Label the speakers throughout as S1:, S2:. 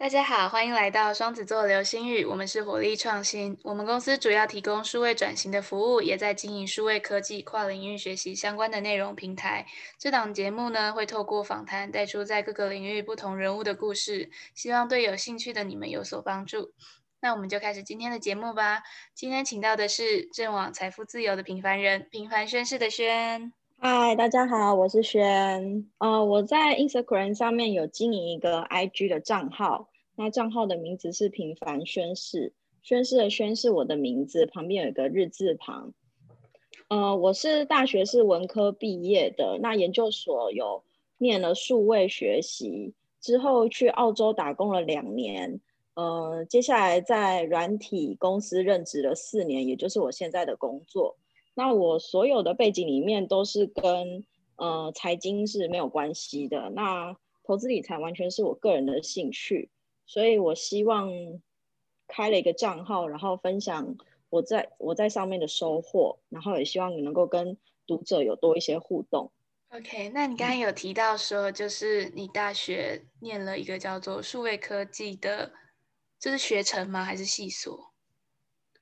S1: 大家好，欢迎来到双子座流星雨。我们是火力创新，我们公司主要提供数位转型的服务，也在经营数位科技、跨领域学习相关的内容平台。这档节目呢，会透过访谈带出在各个领域不同人物的故事，希望对有兴趣的你们有所帮助。那我们就开始今天的节目吧。今天请到的是正往财富自由的平凡人，平凡宣誓的宣。
S2: 嗨，大家好，我是轩。呃，我在 Instagram 上面有经营一个 IG 的账号，那账号的名字是平凡宣誓，宣誓的宣是我的名字，旁边有一个日字旁。呃，我是大学是文科毕业的，那研究所有念了数位学习，之后去澳洲打工了两年，呃，接下来在软体公司任职了四年，也就是我现在的工作。那我所有的背景里面都是跟呃财经是没有关系的，那投资理财完全是我个人的兴趣，所以我希望开了一个账号，然后分享我在我在上面的收获，然后也希望你能够跟读者有多一些互动。
S1: OK，那你刚刚有提到说，就是你大学念了一个叫做数位科技的，这是学程吗？还是系所？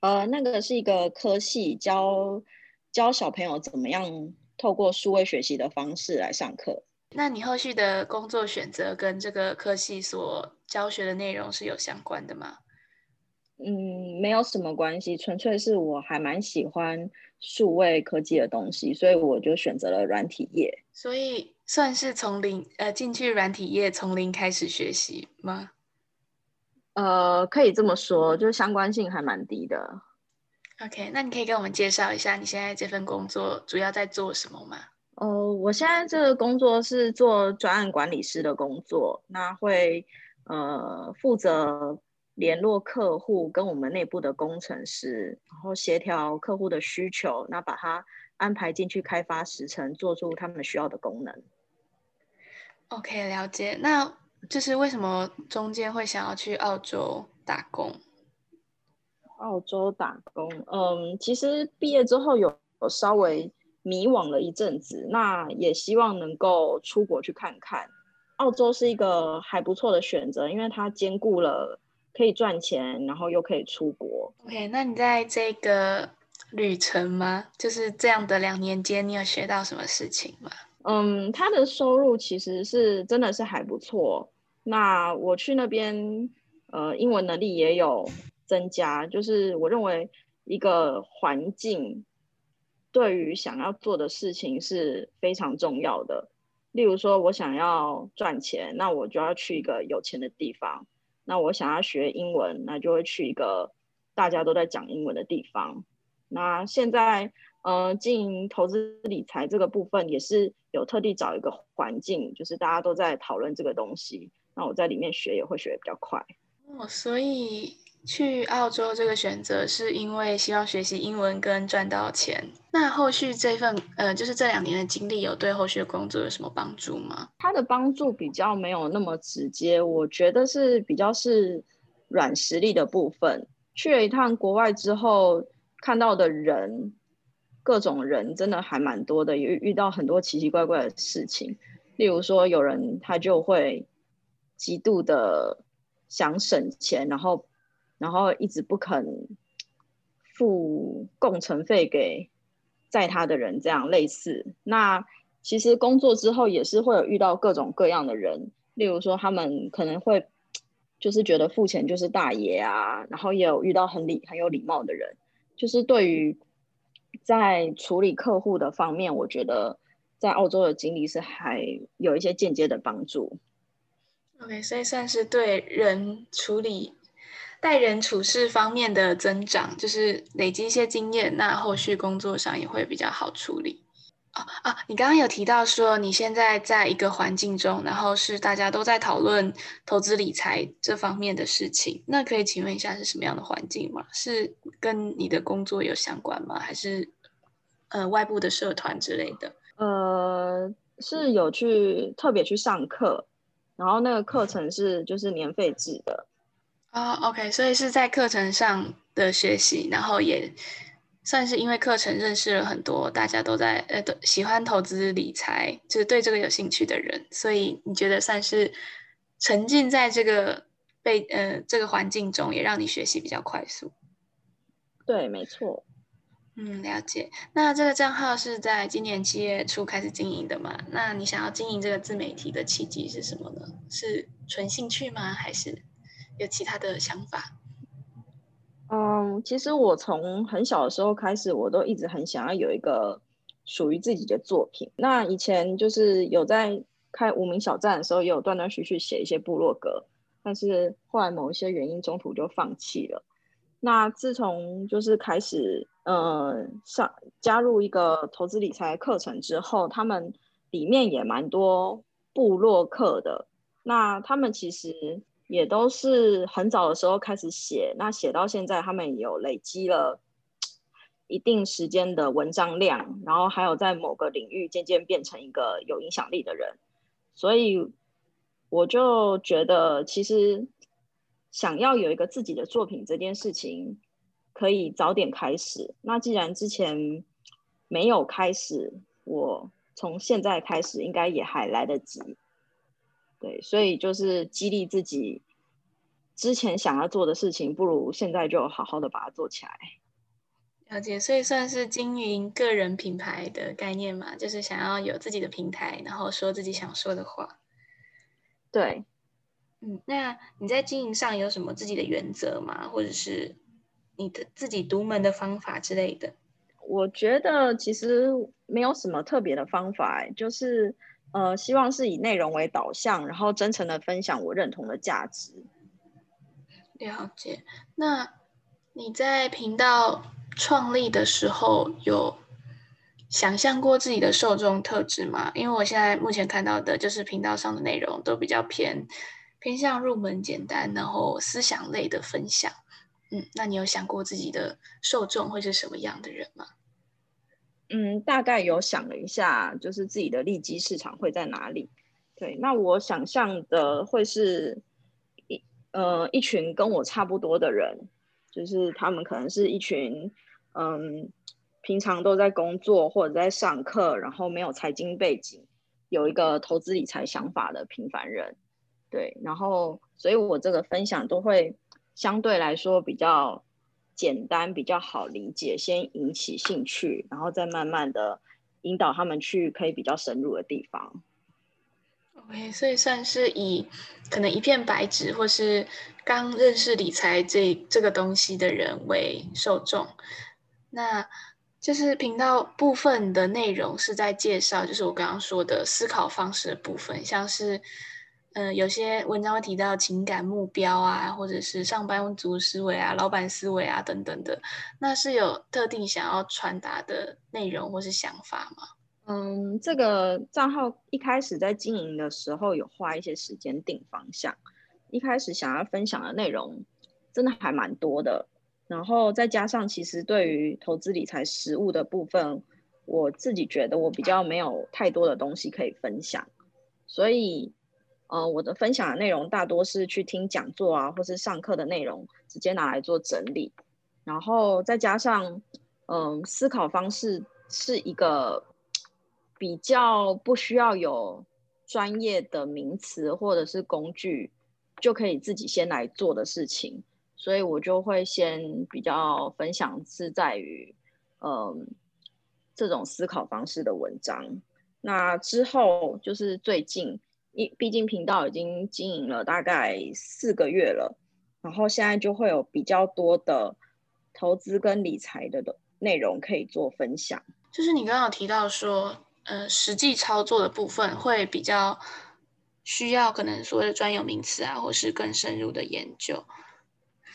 S2: 呃，那个是一个科系，教教小朋友怎么样透过数位学习的方式来上课。
S1: 那你后续的工作选择跟这个科系所教学的内容是有相关的吗？
S2: 嗯，没有什么关系，纯粹是我还蛮喜欢数位科技的东西，所以我就选择了软体业。
S1: 所以算是从零呃进去软体业，从零开始学习吗？
S2: 呃，可以这么说，就是相关性还蛮低的。
S1: OK，那你可以跟我们介绍一下你现在这份工作主要在做什么吗？
S2: 哦，我现在这个工作是做专案管理师的工作，那会呃负责联络客户跟我们内部的工程师，然后协调客户的需求，那把它安排进去开发时程，做出他们需要的功能。
S1: OK，了解。那就是为什么中间会想要去澳洲打工？
S2: 澳洲打工，嗯，其实毕业之后有有稍微迷惘了一阵子，那也希望能够出国去看看。澳洲是一个还不错的选择，因为它兼顾了可以赚钱，然后又可以出国。
S1: OK，那你在这个旅程吗？就是这样的两年间，你有学到什么事情吗？
S2: 嗯，他的收入其实是真的是还不错。那我去那边，呃，英文能力也有增加。就是我认为一个环境对于想要做的事情是非常重要的。例如说，我想要赚钱，那我就要去一个有钱的地方；那我想要学英文，那就会去一个大家都在讲英文的地方。那现在，呃，经营投资理财这个部分，也是有特地找一个环境，就是大家都在讨论这个东西。那我在里面学也会学的比较快
S1: 哦，所以去澳洲这个选择是因为希望学习英文跟赚到钱。那后续这份呃，就是这两年的经历有对后续的工作有什么帮助吗？
S2: 它的帮助比较没有那么直接，我觉得是比较是软实力的部分。去了一趟国外之后，看到的人，各种人真的还蛮多的，也遇到很多奇奇怪怪的事情。例如说，有人他就会。极度的想省钱，然后，然后一直不肯付工程费给载他的人，这样类似。那其实工作之后也是会有遇到各种各样的人，例如说他们可能会就是觉得付钱就是大爷啊，然后也有遇到很礼很有礼貌的人，就是对于在处理客户的方面，我觉得在澳洲的经历是还有一些间接的帮助。
S1: OK，所以算是对人处理、待人处事方面的增长，就是累积一些经验，那后续工作上也会比较好处理。啊啊，你刚刚有提到说你现在在一个环境中，然后是大家都在讨论投资理财这方面的事情，那可以请问一下是什么样的环境吗？是跟你的工作有相关吗？还是呃外部的社团之类的？
S2: 呃，是有去特别去上课。然后那个课程是就是年费制的
S1: 啊，OK，所以是在课程上的学习，然后也算是因为课程认识了很多大家都在呃都喜欢投资理财，就是对这个有兴趣的人，所以你觉得算是沉浸在这个被呃这个环境中，也让你学习比较快速。
S2: 对，没错。
S1: 嗯，了解。那这个账号是在今年七月初开始经营的嘛？那你想要经营这个自媒体的契机是什么呢？是纯兴趣吗？还是有其他的想法？
S2: 嗯，其实我从很小的时候开始，我都一直很想要有一个属于自己的作品。那以前就是有在开无名小站的时候，也有断断续续写一些部落格，但是后来某一些原因中途就放弃了。那自从就是开始。呃，上加入一个投资理财课程之后，他们里面也蛮多部落客的。那他们其实也都是很早的时候开始写，那写到现在，他们有累积了一定时间的文章量，然后还有在某个领域渐渐变成一个有影响力的人。所以我就觉得，其实想要有一个自己的作品这件事情。可以早点开始。那既然之前没有开始，我从现在开始应该也还来得及。对，所以就是激励自己，之前想要做的事情，不如现在就好好的把它做起来。
S1: 了解，所以算是经营个人品牌的概念嘛，就是想要有自己的平台，然后说自己想说的话。
S2: 对，
S1: 嗯，那你在经营上有什么自己的原则吗？或者是？你的自己独门的方法之类的，
S2: 我觉得其实没有什么特别的方法，就是呃，希望是以内容为导向，然后真诚的分享我认同的价值。
S1: 了解。那你在频道创立的时候有想象过自己的受众特质吗？因为我现在目前看到的就是频道上的内容都比较偏偏向入门简单，然后思想类的分享。嗯，那你有想过自己的受众会是什么样的人吗？
S2: 嗯，大概有想了一下，就是自己的利基市场会在哪里。对，那我想象的会是一呃一群跟我差不多的人，就是他们可能是一群嗯平常都在工作或者在上课，然后没有财经背景，有一个投资理财想法的平凡人。对，然后所以我这个分享都会。相对来说比较简单，比较好理解，先引起兴趣，然后再慢慢的引导他们去可以比较深入的地方。
S1: OK，所以算是以可能一片白纸或是刚认识理财这这个东西的人为受众。那就是频道部分的内容是在介绍，就是我刚刚说的思考方式的部分，像是。嗯，有些文章会提到情感目标啊，或者是上班族思维啊、老板思维啊等等的，那是有特定想要传达的内容或是想法吗？
S2: 嗯，这个账号一开始在经营的时候有花一些时间定方向，一开始想要分享的内容真的还蛮多的，然后再加上其实对于投资理财实务的部分，我自己觉得我比较没有太多的东西可以分享，所以。呃，我的分享的内容大多是去听讲座啊，或是上课的内容，直接拿来做整理，然后再加上，嗯，思考方式是一个比较不需要有专业的名词或者是工具就可以自己先来做的事情，所以我就会先比较分享是在于，嗯，这种思考方式的文章。那之后就是最近。一，毕竟频道已经经营了大概四个月了，然后现在就会有比较多的投资跟理财的的内容可以做分享。
S1: 就是你刚刚提到说，呃，实际操作的部分会比较需要可能所谓的专有名词啊，或是更深入的研究。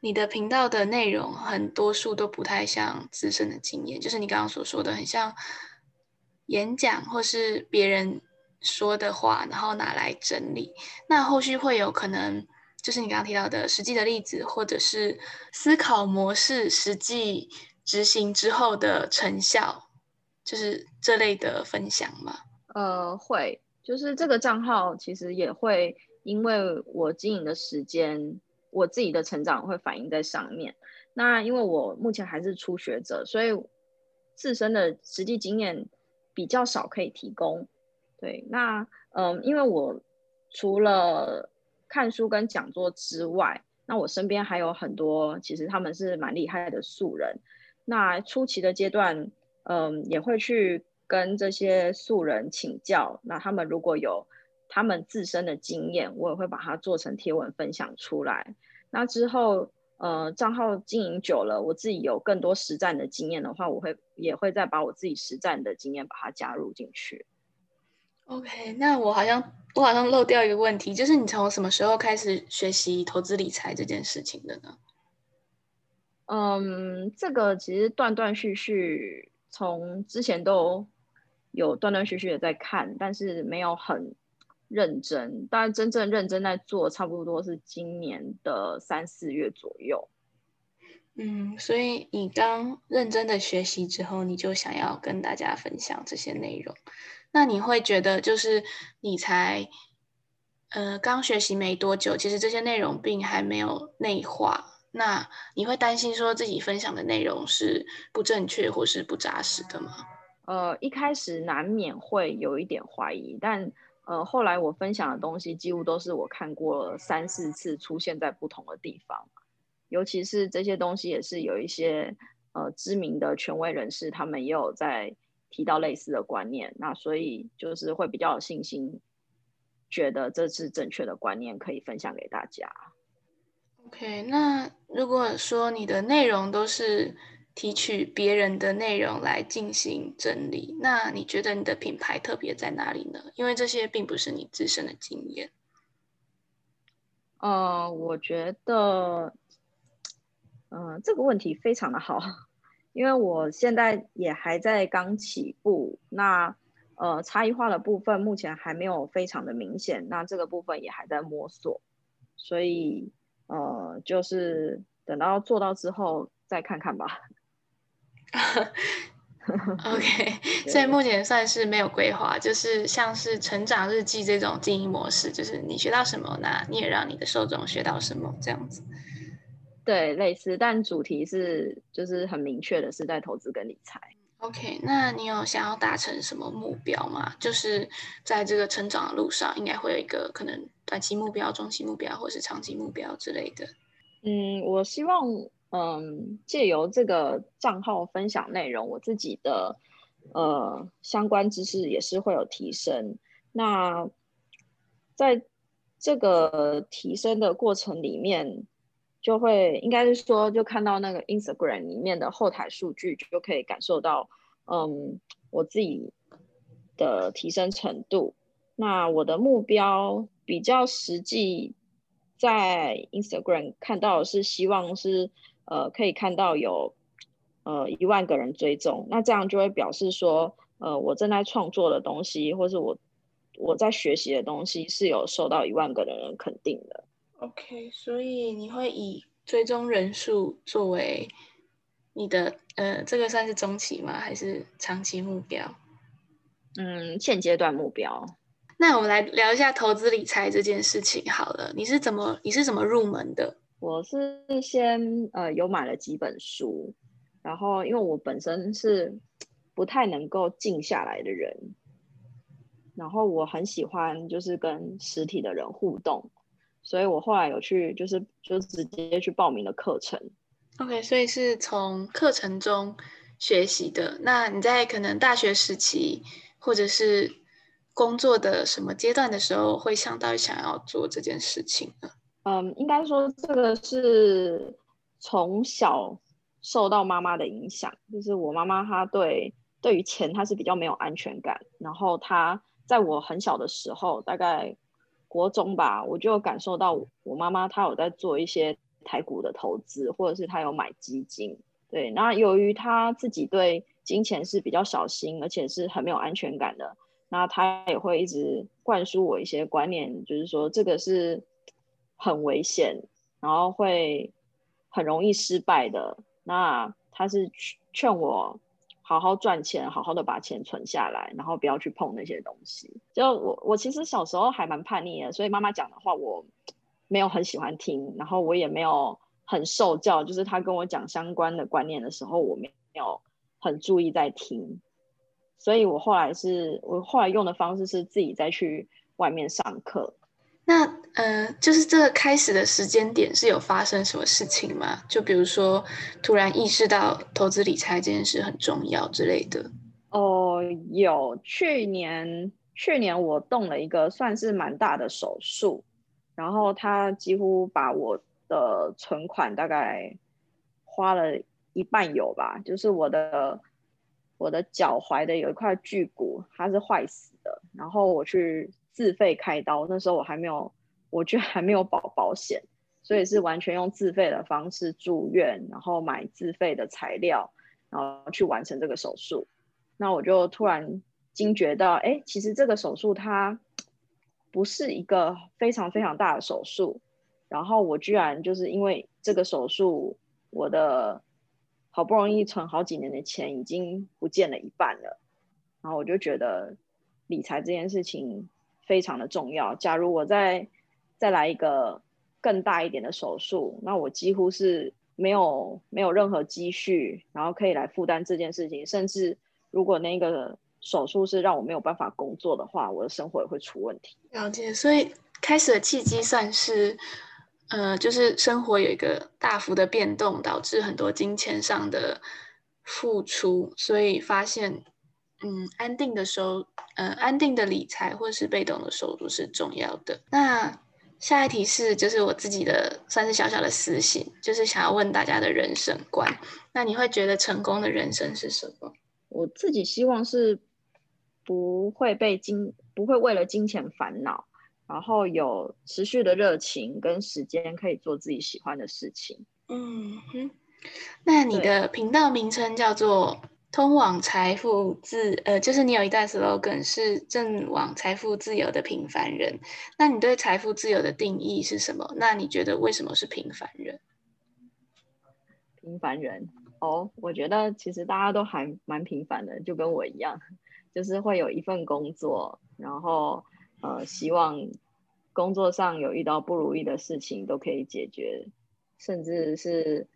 S1: 你的频道的内容很多数都不太像自身的经验，就是你刚刚所说的，很像演讲或是别人。说的话，然后拿来整理。那后续会有可能，就是你刚刚提到的实际的例子，或者是思考模式实际执行之后的成效，就是这类的分享吗？
S2: 呃，会，就是这个账号其实也会，因为我经营的时间，我自己的成长会反映在上面。那因为我目前还是初学者，所以自身的实际经验比较少可以提供。对，那嗯，因为我除了看书跟讲座之外，那我身边还有很多其实他们是蛮厉害的素人。那初期的阶段，嗯，也会去跟这些素人请教。那他们如果有他们自身的经验，我也会把它做成贴文分享出来。那之后，呃，账号经营久了，我自己有更多实战的经验的话，我会也会再把我自己实战的经验把它加入进去。
S1: OK，那我好像我好像漏掉一个问题，就是你从什么时候开始学习投资理财这件事情的呢？
S2: 嗯，这个其实断断续续，从之前都有断断续续的在看，但是没有很认真。当然，真正认真在做，差不多是今年的三四月左右。
S1: 嗯，所以你刚认真的学习之后，你就想要跟大家分享这些内容。那你会觉得，就是你才呃刚学习没多久，其实这些内容并还没有内化。那你会担心说自己分享的内容是不正确或是不扎实的吗？
S2: 呃，一开始难免会有一点怀疑，但呃，后来我分享的东西几乎都是我看过三四次出现在不同的地方，尤其是这些东西也是有一些呃知名的权威人士，他们也有在提到类似的观念，那所以就是会比较有信心，觉得这是正确的观念，可以分享给大家。
S1: OK，那如果说你的内容都是提取别人的内容来进行整理，那你觉得你的品牌特别在哪里呢？因为这些并不是你自身的经验。
S2: 呃，我觉得，嗯，这个问题非常的好，因为我现在也还在刚起步，那呃，差异化的部分目前还没有非常的明显，那这个部分也还在摸索，所以。呃，就是等到做到之后再看看吧。
S1: OK，所以目前算是没有规划，就是像是成长日记这种经营模式，就是你学到什么，那你也让你的受众学到什么，这样子。
S2: 对，类似，但主题是就是很明确的是在投资跟理财。
S1: OK，那你有想要达成什么目标吗？就是在这个成长的路上，应该会有一个可能短期目标、中期目标，或是长期目标之类的。
S2: 嗯，我希望，嗯，借由这个账号分享内容，我自己的呃相关知识也是会有提升。那在这个提升的过程里面，就会应该是说，就看到那个 Instagram 里面的后台数据，就可以感受到，嗯，我自己的提升程度。那我的目标比较实际，在 Instagram 看到是希望是，呃，可以看到有，呃，一万个人追踪。那这样就会表示说，呃，我正在创作的东西，或是我我在学习的东西，是有受到一万个人肯定的。
S1: OK，所以你会以追踪人数作为你的呃，这个算是中期吗？还是长期目标？
S2: 嗯，现阶段目标。
S1: 那我们来聊一下投资理财这件事情好了。你是怎么你是怎么入门的？
S2: 我是先呃有买了几本书，然后因为我本身是不太能够静下来的人，然后我很喜欢就是跟实体的人互动。所以我后来有去，就是就直接去报名了课程。
S1: OK，所以是从课程中学习的。那你在可能大学时期，或者是工作的什么阶段的时候，会想到想要做这件事情呢？
S2: 嗯，应该说这个是从小受到妈妈的影响，就是我妈妈她对对于钱她是比较没有安全感，然后她在我很小的时候，大概。国中吧，我就感受到我妈妈她有在做一些台股的投资，或者是她有买基金。对，那由于她自己对金钱是比较小心，而且是很没有安全感的，那她也会一直灌输我一些观念，就是说这个是很危险，然后会很容易失败的。那她是劝我。好好赚钱，好好的把钱存下来，然后不要去碰那些东西。就我，我其实小时候还蛮叛逆的，所以妈妈讲的话我没有很喜欢听，然后我也没有很受教。就是她跟我讲相关的观念的时候，我没有很注意在听。所以我后来是我后来用的方式是自己再去外面上课。
S1: 那呃，就是这个开始的时间点是有发生什么事情吗？就比如说突然意识到投资理财这件事很重要之类的。
S2: 哦，有，去年去年我动了一个算是蛮大的手术，然后他几乎把我的存款大概花了一半有吧，就是我的我的脚踝的有一块巨骨，它是坏死的，然后我去。自费开刀，那时候我还没有，我居然还没有保保险，所以是完全用自费的方式住院，然后买自费的材料，然后去完成这个手术。那我就突然惊觉到，哎，其实这个手术它不是一个非常非常大的手术，然后我居然就是因为这个手术，我的好不容易存好几年的钱已经不见了一半了，然后我就觉得理财这件事情。非常的重要。假如我再再来一个更大一点的手术，那我几乎是没有没有任何积蓄，然后可以来负担这件事情。甚至如果那个手术是让我没有办法工作的话，我的生活也会出问题。
S1: 了解。所以开始的契机算是，呃，就是生活有一个大幅的变动，导致很多金钱上的付出，所以发现。嗯，安定的收，呃，安定的理财或是被动的收入是重要的。那下一题是，就是我自己的算是小小的私信，就是想要问大家的人生观。那你会觉得成功的人生是什么？
S2: 我自己希望是不会被金，不会为了金钱烦恼，然后有持续的热情跟时间可以做自己喜欢的事情。
S1: 嗯哼，那你的频道名称叫做？通往财富自，呃，就是你有一段 slogan 是正往财富自由的平凡人。那你对财富自由的定义是什么？那你觉得为什么是平凡人？
S2: 平凡人哦，我觉得其实大家都还蛮平凡的，就跟我一样，就是会有一份工作，然后呃，希望工作上有遇到不如意的事情都可以解决，甚至是。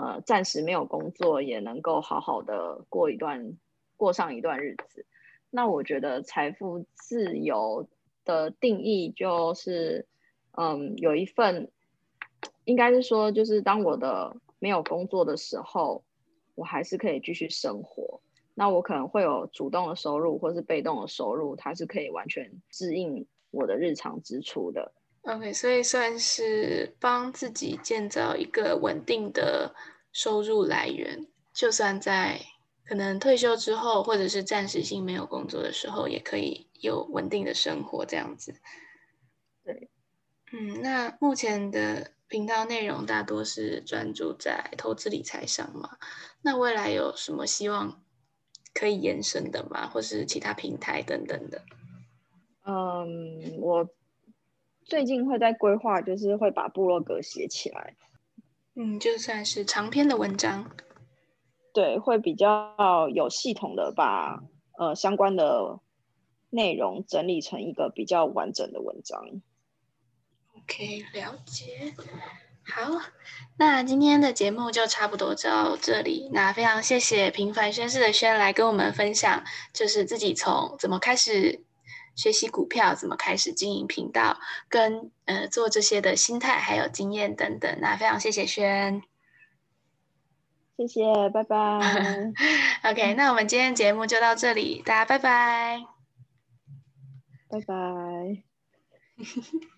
S2: 呃，暂时没有工作也能够好好的过一段过上一段日子。那我觉得财富自由的定义就是，嗯，有一份，应该是说，就是当我的没有工作的时候，我还是可以继续生活。那我可能会有主动的收入或是被动的收入，它是可以完全适应我的日常支出的。
S1: OK，所以算是帮自己建造一个稳定的收入来源，就算在可能退休之后，或者是暂时性没有工作的时候，也可以有稳定的生活这样子。
S2: 对，
S1: 嗯，那目前的频道内容大多是专注在投资理财上嘛？那未来有什么希望可以延伸的吗？或是其他平台等等的？
S2: 嗯，我。最近会在规划，就是会把部落格写起来，
S1: 嗯，就算是长篇的文章，
S2: 对，会比较有系统的把呃相关的内容整理成一个比较完整的文章。
S1: OK，了解。好，那今天的节目就差不多到这里。那非常谢谢平凡宣誓的轩来跟我们分享，就是自己从怎么开始。学习股票怎么开始经营频道，跟呃做这些的心态还有经验等等，那非常谢谢轩，
S2: 谢谢，拜拜。
S1: OK，那我们今天节目就到这里，大家拜拜，
S2: 拜拜。